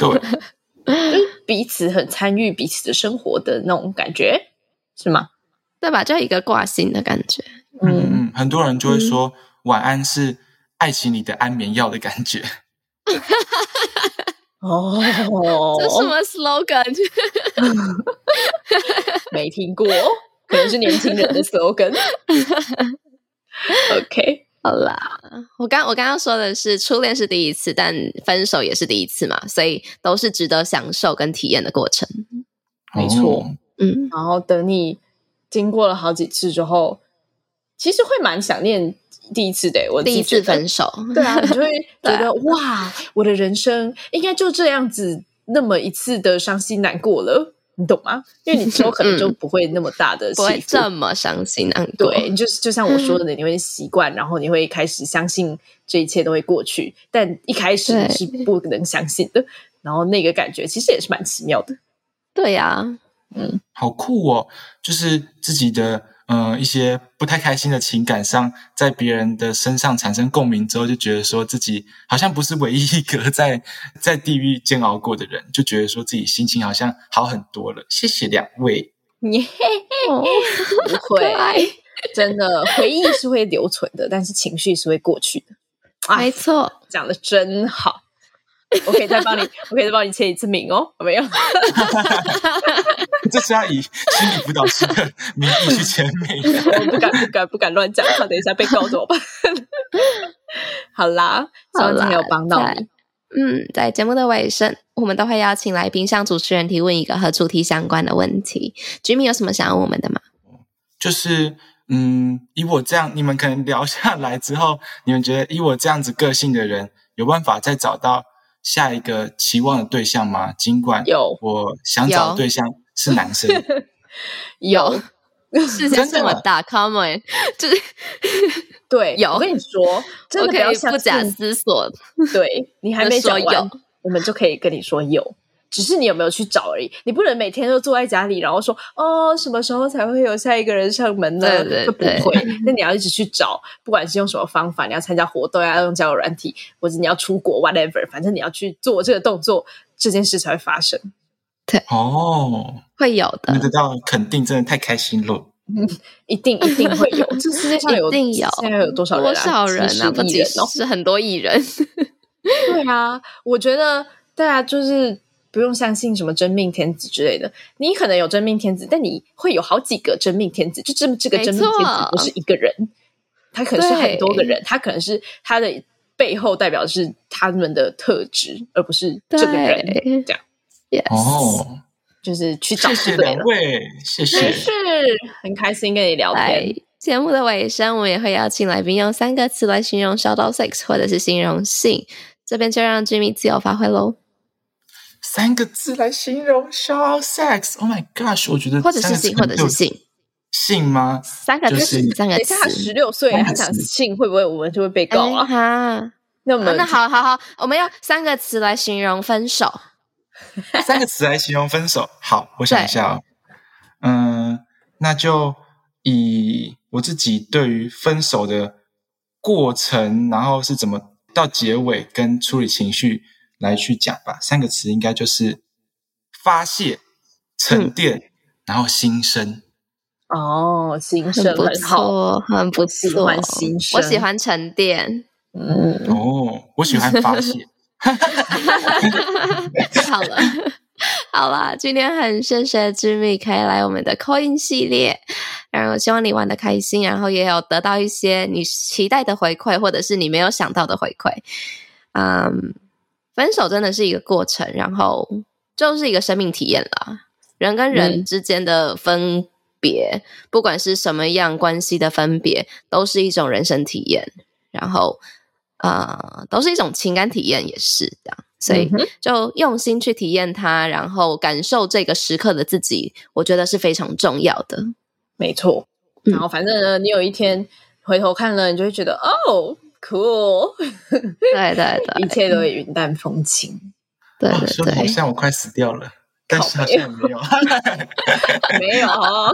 就是彼此很参与彼此的生活的那种感觉，是吗？
对吧？就一个挂心的感觉。
嗯嗯，很多人就会说晚安是爱情里的安眠药的感觉。
哦，
这什么 slogan？
没听过，可能是年轻人的 slogan。OK，
好啦，我刚我刚刚说的是初恋是第一次，但分手也是第一次嘛，所以都是值得享受跟体验的过程。
没错，嗯，然后等你经过了好几次之后。其实会蛮想念第一次的，我
第一次分手，
对啊，你就会觉得、啊、哇，我的人生应该就这样子那么一次的伤心难过了，你懂吗？因为你之后可能就不会那么大的
不会这么伤心难过。
对，你就是就像我说的，你会习惯，然后你会开始相信这一切都会过去，但一开始是不能相信的。然后那个感觉其实也是蛮奇妙的。
对呀、啊，
嗯，
好酷哦，就是自己的。嗯，一些不太开心的情感上，在别人的身上产生共鸣之后，就觉得说自己好像不是唯一一个在在地狱煎熬过的人，就觉得说自己心情好像好很多了。谢谢两位，
耶，不会，真的回忆是会留存的，但是情绪是会过去的。
没错，
讲的真好。我可以再帮你，我可以再帮你签一次名哦，有没有？
这是要以心理辅导师的名义去签名，
我不敢，不敢，不敢乱讲，怕等一下被告怎么办？好啦，希望今天有帮到你。
嗯，在节目的尾声，我们都会邀请来宾向主持人提问一个和主题相关的问题。Jimmy 有什么想要问我们的吗？
就是，嗯，以我这样，你们可能聊下来之后，你们觉得以我这样子个性的人，有办法再找到下一个期望的对象吗？尽管有，我想找的对象是男生。
有，
世界这么大，Come on，就是
对，有。我跟你说，真的不要
不假思索。
对，你还没说有，我们就可以跟你说有。只是你有没有去找而已，你不能每天都坐在家里，然后说哦，什么时候才会有下一个人上门呢？
对对对，
不会。那你要一直去找，不管是用什么方法，你要参加活动，要用交友软体，或者你要出国，whatever，反正你要去做这个动作，这件事才会发生。
对
哦，
会有的。
得到肯定，真的太开心了。
嗯，一定一定会有。这世界上有
一定有，
现在有多少人？
多少人啊？不仅是很多艺人。
对啊，我觉得大家就是。不用相信什么真命天子之类的，你可能有真命天子，但你会有好几个真命天子，就这么这个真命天子不是一个人，他可能是很多个人，他可能是他的背后代表的是他们的特质，而不是这个人这样。
哦，
就是去找对了。
谢谢两位，谢谢，
是很开心跟你聊天。
节目的尾声，我们也会邀请来宾用三个词来形容 Shout Out Sex 或者是形容性。这边就让 Jimmy 自由发挥喽。
三个字来形容 out sex，Oh my gosh！我觉得
或者是性，或者是性，
性吗？
三个字，就是、三个字。
他十六岁，他讲性会不会我们就会被告啊？
哈，那我们、啊、那好好好，我们用三个词来形容分手。
三个词来形容分手，好，我想一下哦。嗯，那就以我自己对于分手的过程，然后是怎么到结尾跟处理情绪来去讲吧。三个词应该就是发泄、沉淀，嗯、然后新生。
哦，新生
很好，很不错，
喜欢新生，
我喜欢沉淀。
嗯，哦，我喜欢发泄。
好了，好了，今天很谢谢 Jimmy 可以来我们的 Call In 系列，然后希望你玩的开心，然后也有得到一些你期待的回馈，或者是你没有想到的回馈。嗯，分手真的是一个过程，然后就是一个生命体验了。人跟人之间的分别，嗯、不管是什么样关系的分别，都是一种人生体验。然后。呃，都是一种情感体验，也是这样，所以就用心去体验它，然后感受这个时刻的自己，我觉得是非常重要的。
没错，然后反正呢，你有一天回头看了，你就会觉得哦，cool，
对对对，
一切都会云淡风轻。
对对对，
好像我快死掉了，但是好像没有，
没有。好，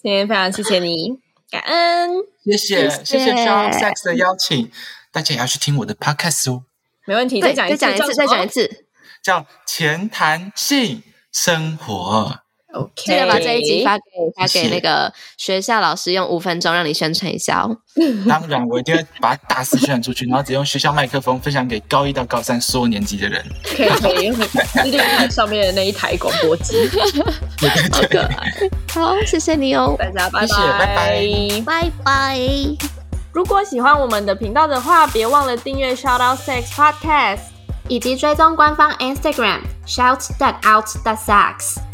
今天非常谢谢你。感恩，
谢谢谢谢 Out Sex 的邀请，大家也要去听我的 Podcast 哦。
没问题，再讲一次，
再讲一次，再讲一次，
叫前谈性生活。
OK，
记得把这一集发给发给那个学校老师，用五分钟让你宣传一下哦。
当然，我一定会把它大肆宣传出去，然后只用学校麦克风分享给高一到高三所有年级的人。
可以可以，上面的那一台广播机。
好可爱，好，谢谢你哦，
大家拜拜，
谢谢，拜拜，
拜拜。
如果喜欢我们的频道的话，别忘了订阅 Shout Out Sex Podcast，
以及追踪官方 Instagram Shout That Out That Sex。